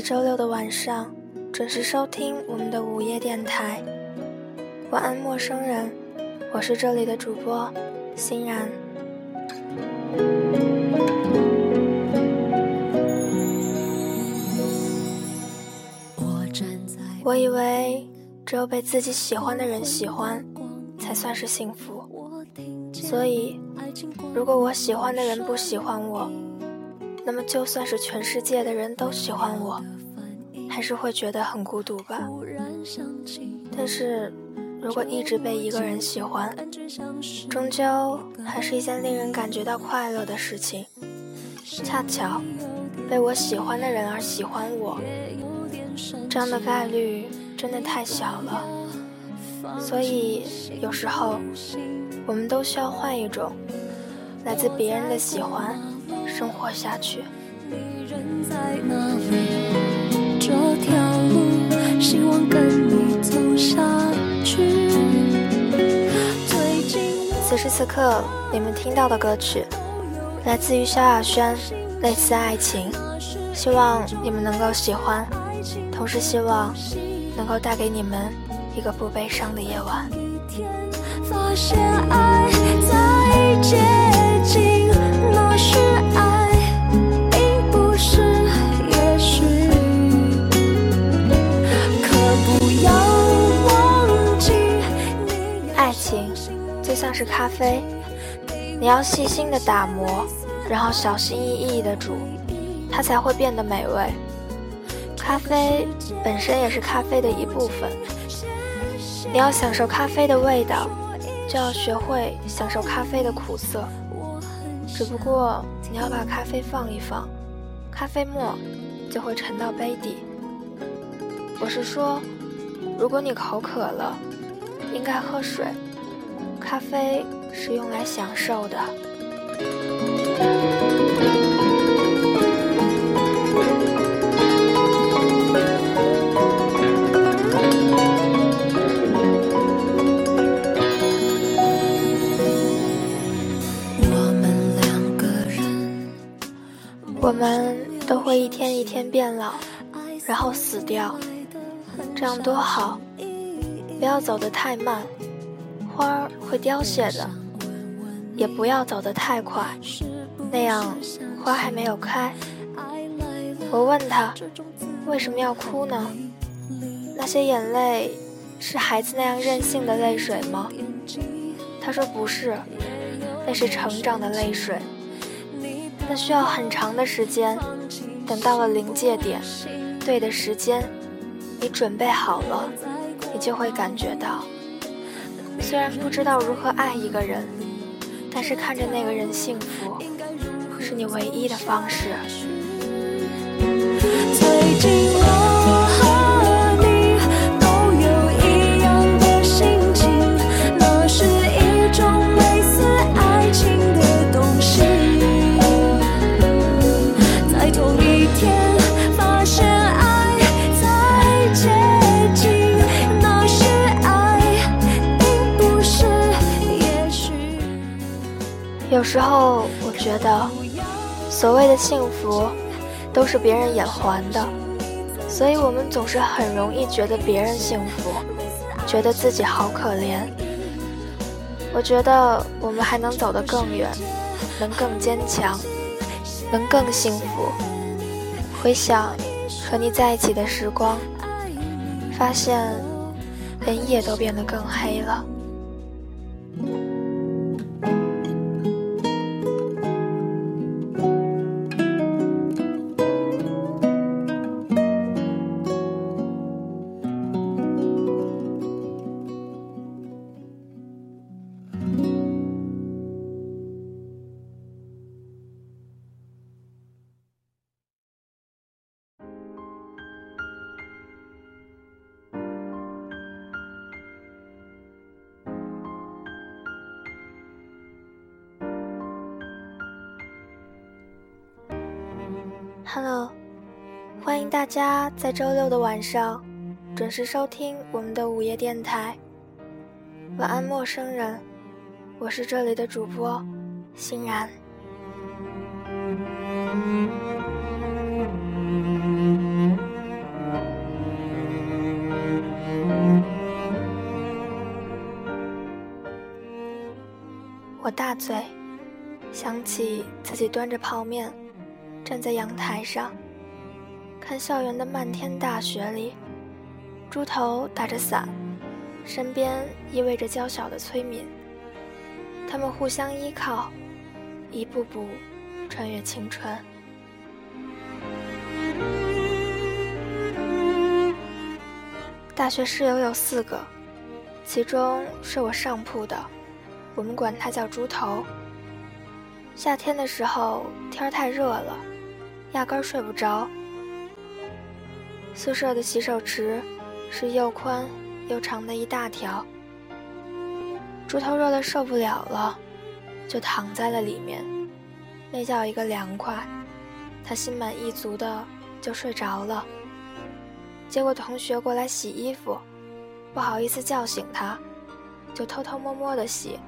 周六的晚上准时收听我们的午夜电台。晚安，陌生人，我是这里的主播欣然。我以为只有被自己喜欢的人喜欢，才算是幸福。所以，如果我喜欢的人不喜欢我，那么就算是全世界的人都喜欢我，还是会觉得很孤独吧。但是，如果一直被一个人喜欢，终究还是一件令人感觉到快乐的事情。恰巧，被我喜欢的人而喜欢我。这样的概率真的太小了，所以有时候我们都需要换一种来自别人的喜欢生活下去。此时此刻，你们听到的歌曲来自于萧亚轩，《类似爱情》，希望你们能够喜欢。同时希望能够带给你们一个不悲伤的夜晚。爱爱情就像是咖啡，你要细心的打磨，然后小心翼翼的煮，它才会变得美味。咖啡本身也是咖啡的一部分。你要享受咖啡的味道，就要学会享受咖啡的苦涩。只不过你要把咖啡放一放，咖啡沫就会沉到杯底。我是说，如果你口渴了，应该喝水。咖啡是用来享受的。变老，然后死掉，这样多好。不要走得太慢，花儿会凋谢的；也不要走得太快，那样花还没有开。我问他为什么要哭呢？那些眼泪是孩子那样任性的泪水吗？他说不是，那是成长的泪水。那需要很长的时间，等到了临界点，对的时间，你准备好了，你就会感觉到。虽然不知道如何爱一个人，但是看着那个人幸福，是你唯一的方式。有时候我觉得，所谓的幸福，都是别人眼还的，所以我们总是很容易觉得别人幸福，觉得自己好可怜。我觉得我们还能走得更远，能更坚强，能更幸福。回想和你在一起的时光，发现连夜都变得更黑了。Hello，欢迎大家在周六的晚上准时收听我们的午夜电台。晚安，陌生人，我是这里的主播欣然。我大醉，想起自己端着泡面，站在阳台上，看校园的漫天大雪里，猪头打着伞，身边依偎着娇小的崔敏，他们互相依靠，一步步穿越青春。大学室友有四个，其中睡我上铺的，我们管他叫猪头。夏天的时候天太热了，压根儿睡不着。宿舍的洗手池是又宽又长的一大条，猪头热的受不了了，就躺在了里面，那叫一个凉快，他心满意足的就睡着了。结果同学过来洗衣服，不好意思叫醒他，就偷偷摸摸的洗。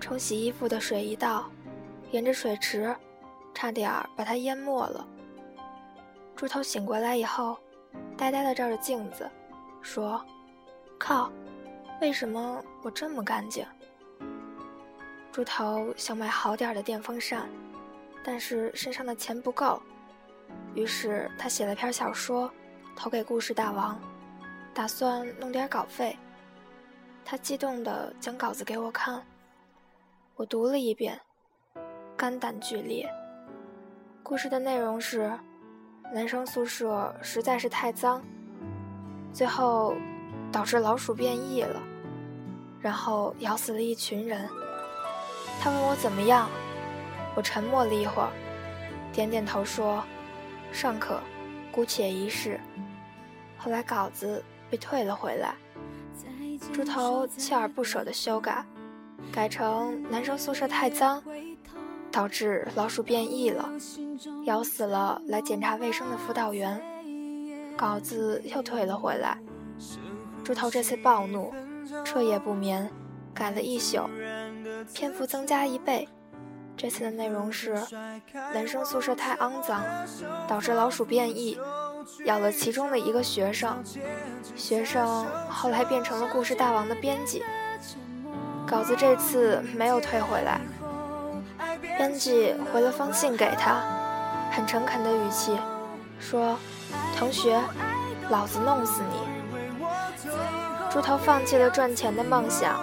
冲洗衣服的水一倒，沿着水池，差点把他淹没了。猪头醒过来以后，呆呆的照着镜子，说：“靠，为什么我这么干净？”猪头想买好点的电风扇，但是身上的钱不够，于是他写了篇小说。投给故事大王，打算弄点稿费。他激动地将稿子给我看，我读了一遍，肝胆俱裂。故事的内容是，男生宿舍实在是太脏，最后导致老鼠变异了，然后咬死了一群人。他问我怎么样，我沉默了一会儿，点点头说：“尚可，姑且一试。”后来稿子被退了回来，猪头锲而不舍的修改，改成男生宿舍太脏，导致老鼠变异了，咬死了来检查卫生的辅导员。稿子又退了回来，猪头这次暴怒，彻夜不眠，改了一宿，篇幅增加一倍。这次的内容是男生宿舍太肮脏，导致老鼠变异。咬了其中的一个学生，学生后来变成了故事大王的编辑。稿子这次没有退回来，编辑回了封信给他，很诚恳的语气说：“同学，老子弄死你！”猪头放弃了赚钱的梦想，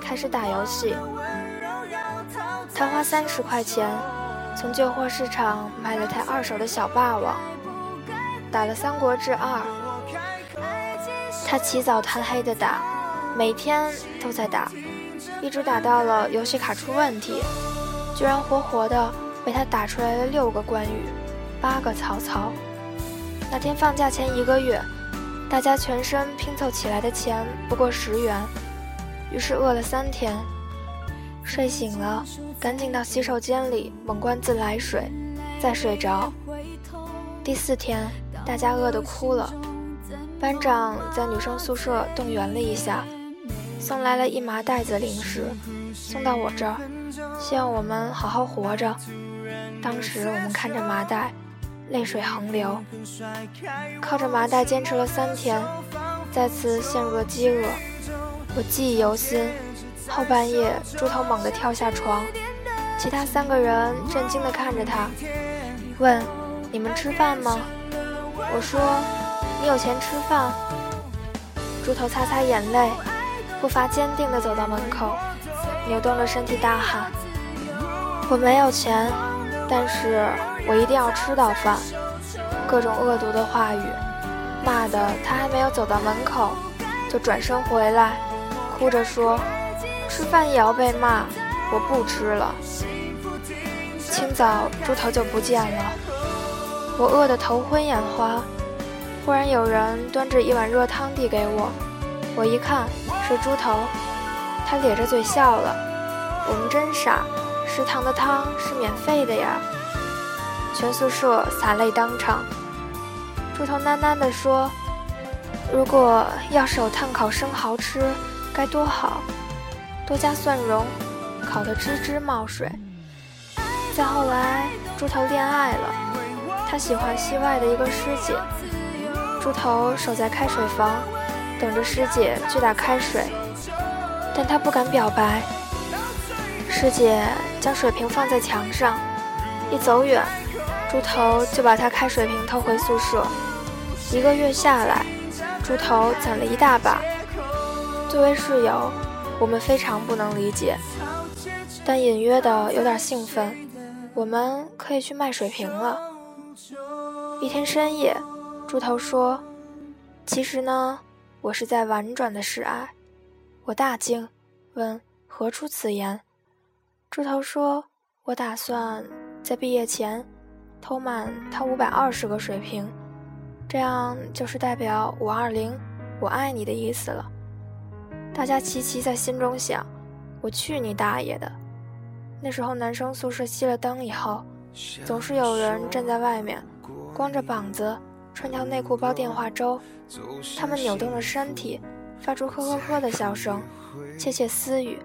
开始打游戏。他花三十块钱从旧货市场买了台二手的小霸王。打了《三国志二》，他起早贪黑的打，每天都在打，一直打到了游戏卡出问题，居然活活的被他打出来了六个关羽，八个曹操。那天放假前一个月，大家全身拼凑起来的钱不过十元，于是饿了三天，睡醒了赶紧到洗手间里猛灌自来水，再睡着。第四天。大家饿得哭了，班长在女生宿舍动员了一下，送来了一麻袋子零食，送到我这儿，希望我们好好活着。当时我们看着麻袋，泪水横流，靠着麻袋坚持了三天，再次陷入了饥饿。我记忆犹新，后半夜猪头猛地跳下床，其他三个人震惊地看着他，问：“你们吃饭吗？”我说：“你有钱吃饭。”猪头擦擦眼泪，步伐坚定地走到门口，扭动着身体大喊：“我没有钱，但是我一定要吃到饭。”各种恶毒的话语，骂的他还没有走到门口，就转身回来，哭着说：“吃饭也要被骂，我不吃了。”清早，猪头就不见了。我饿得头昏眼花，忽然有人端着一碗热汤递给我，我一看是猪头，他咧着嘴笑了。我们真傻，食堂的汤是免费的呀！全宿舍洒泪当场。猪头喃喃地说：“如果要手炭烤生蚝吃，该多好，多加蒜蓉，烤得吱吱冒水。”再后来，猪头恋爱了。他喜欢戏外的一个师姐，猪头守在开水房，等着师姐去打开水，但他不敢表白。师姐将水瓶放在墙上，一走远，猪头就把他开水瓶偷回宿舍。一个月下来，猪头攒了一大把。作为室友，我们非常不能理解，但隐约的有点兴奋。我们可以去卖水瓶了。一天深夜，猪头说：“其实呢，我是在婉转的示爱。”我大惊，问：“何出此言？”猪头说：“我打算在毕业前偷满他五百二十个水瓶，这样就是代表五二零，我爱你的意思了。”大家齐齐在心中想：“我去你大爷的！”那时候男生宿舍熄了灯以后，总是有人站在外面，光着膀子，穿条内裤包电话粥，他们扭动着身体。发出呵呵呵的笑声，窃窃私语。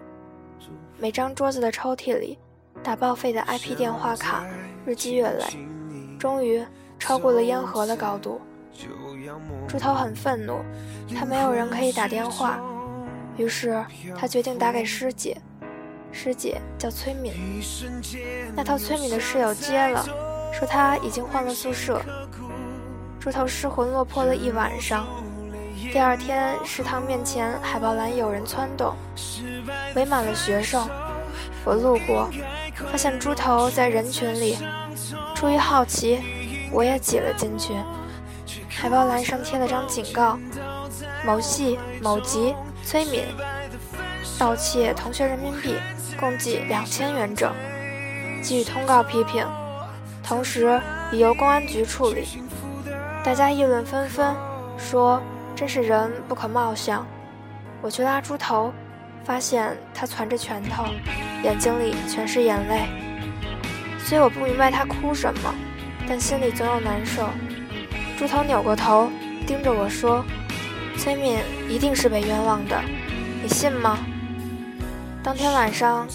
每张桌子的抽屉里，打报废的 IP 电话卡日积月累，终于超过了烟盒的高度。猪头很愤怒，他没有人可以打电话，于是他决定打给师姐。师姐叫崔敏，那套崔敏的室友接了，说他已经换了宿舍。猪头失魂落魄了一晚上。第二天，食堂面前海报栏有人窜动，围满了学生。我路过，发现猪头在人群里。出于好奇，我也挤了进去。海报栏上贴了张警告：某系某级崔敏盗窃同学人民币，共计两千元整，给予通告批评，同时已由公安局处理。大家议论纷纷，说。真是人不可貌相。我去拉猪头，发现他攥着拳头，眼睛里全是眼泪。虽我不明白他哭什么，但心里总有难受。猪头扭过头，盯着我说：“崔敏一定是被冤枉的，你信吗？”当天晚上，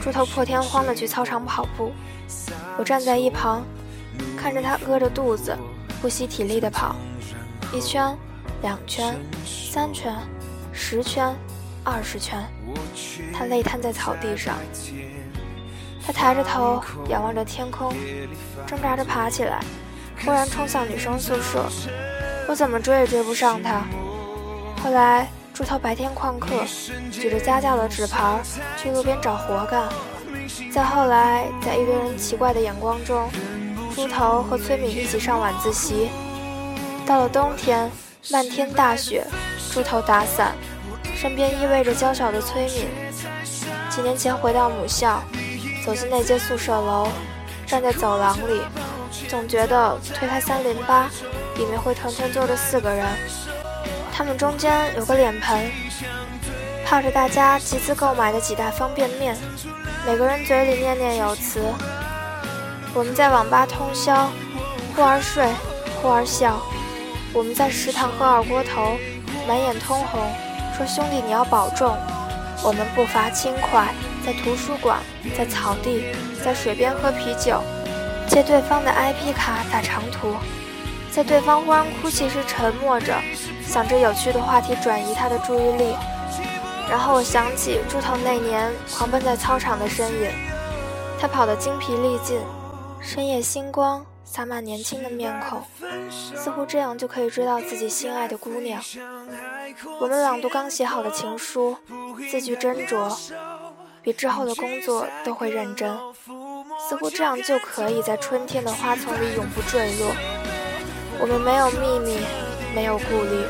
猪头破天荒地去操场跑步，我站在一旁，看着他饿着肚子，不惜体力地跑，一圈。两圈，三圈，十圈，二十圈，他累瘫在草地上。他抬着头仰望着天空，挣扎着爬起来，忽然冲向女生宿舍。我怎么追也追不上他。后来猪头白天旷课，举着家教的纸牌去路边找活干。再后来，在一堆人奇怪的眼光中，猪头和崔敏一起上晚自习。到了冬天。漫天大雪，猪头打伞，身边依偎着娇小的崔敏。几年前回到母校，走进那间宿舍楼，站在走廊里，总觉得推开三零八，里面会团团坐着四个人，他们中间有个脸盆，泡着大家集资购买的几袋方便面，每个人嘴里念念有词。我们在网吧通宵，忽而睡，忽而笑。我们在食堂喝二锅头，满眼通红，说兄弟你要保重。我们步伐轻快，在图书馆，在草地，在水边喝啤酒，借对方的 IP 卡打长途，在对方忽然哭泣时沉默着，想着有趣的话题转移他的注意力。然后我想起猪头那年狂奔在操场的身影，他跑得精疲力尽，深夜星光。洒满年轻的面孔，似乎这样就可以追到自己心爱的姑娘。我们朗读刚写好的情书，字句斟酌，比之后的工作都会认真。似乎这样就可以在春天的花丛里永不坠落。我们没有秘密，没有顾虑。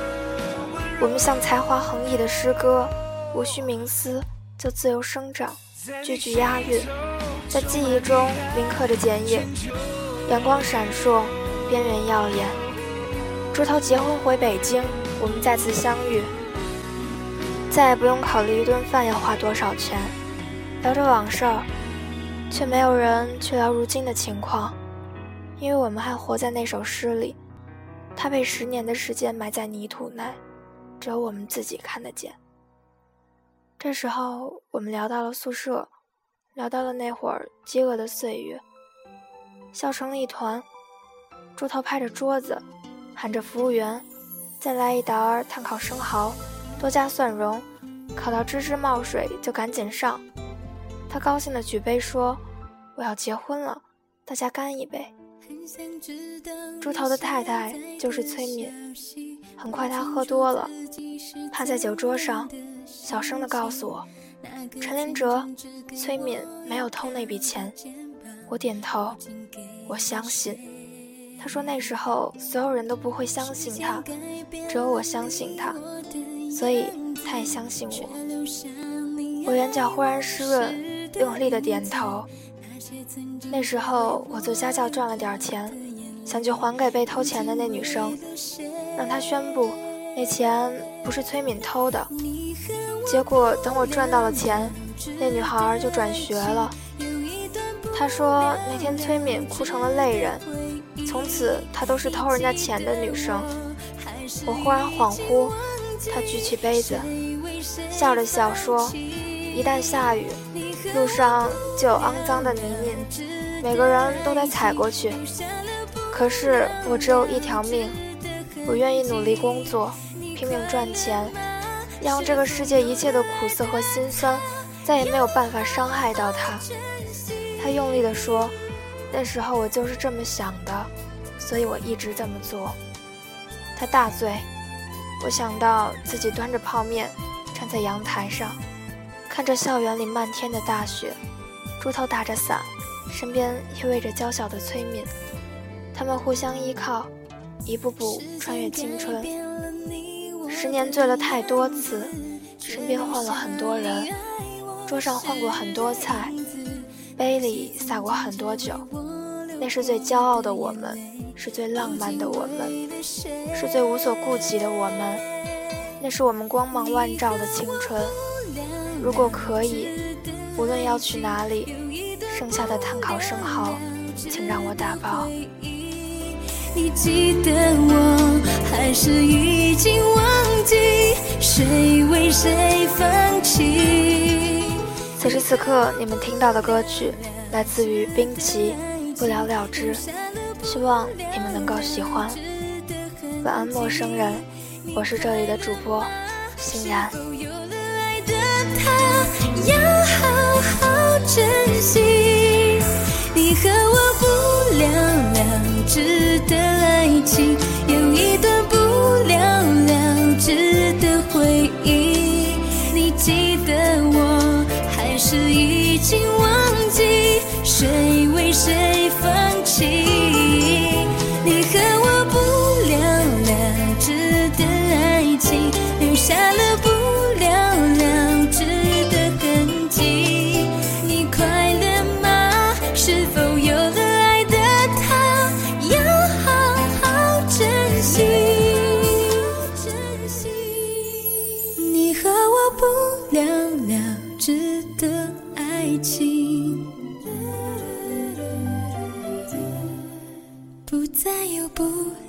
我们像才华横溢的诗歌，无需冥思就自由生长，句句押韵，在记忆中铭刻着剪影。阳光闪烁，边缘耀眼。猪头结婚回北京，我们再次相遇，再也不用考虑一顿饭要花多少钱。聊着往事，却没有人去聊如今的情况，因为我们还活在那首诗里。它被十年的时间埋在泥土内，只有我们自己看得见。这时候，我们聊到了宿舍，聊到了那会儿饥饿的岁月。笑成了一团，猪头拍着桌子，喊着服务员：“再来一袋炭烤生蚝，多加蒜蓉，烤到吱吱冒水就赶紧上。”他高兴地举杯说：“我要结婚了，大家干一杯。”猪头的太太就是崔敏。很快他喝多了，趴在酒桌上，小声地告诉我：“陈林哲，崔敏没有偷那笔钱。”我点头，我相信。他说那时候所有人都不会相信他，只有我相信他，所以他也相信我。我眼角忽然湿润，用力的点头。那时候我做家教赚了点钱，想去还给被偷钱的那女生，让她宣布那钱不是崔敏偷的。结果等我赚到了钱，那女孩就转学了。她说那天崔敏哭成了泪人，从此她都是偷人家钱的女生。我忽然恍惚，她举起杯子，笑了笑说：“一旦下雨。”路上就有肮脏的泥泞，每个人都得踩过去。可是我只有一条命，我愿意努力工作，拼命赚钱，让这个世界一切的苦涩和心酸再也没有办法伤害到他。他用力地说：“那时候我就是这么想的，所以我一直这么做。”他大醉，我想到自己端着泡面站在阳台上。看着校园里漫天的大雪，猪头打着伞，身边依偎着娇小的崔敏，他们互相依靠，一步步穿越青春。十年醉了太多次，身边换了很多人，桌上换过很多菜，杯里洒过很多酒。那是最骄傲的我们，是最浪漫的我们，是最无所顾忌的我们。那是我们光芒万丈的青春。如果可以，无论要去哪里，剩下的碳烤生蚝，请让我打包。你记得我，还是已经忘记谁为谁放弃？此时此刻，你们听到的歌曲来自于冰淇不了了之，希望你们能够喜欢。晚安，陌生人，我是这里的主播欣然。你和我不了了之的爱情，谁放弃？不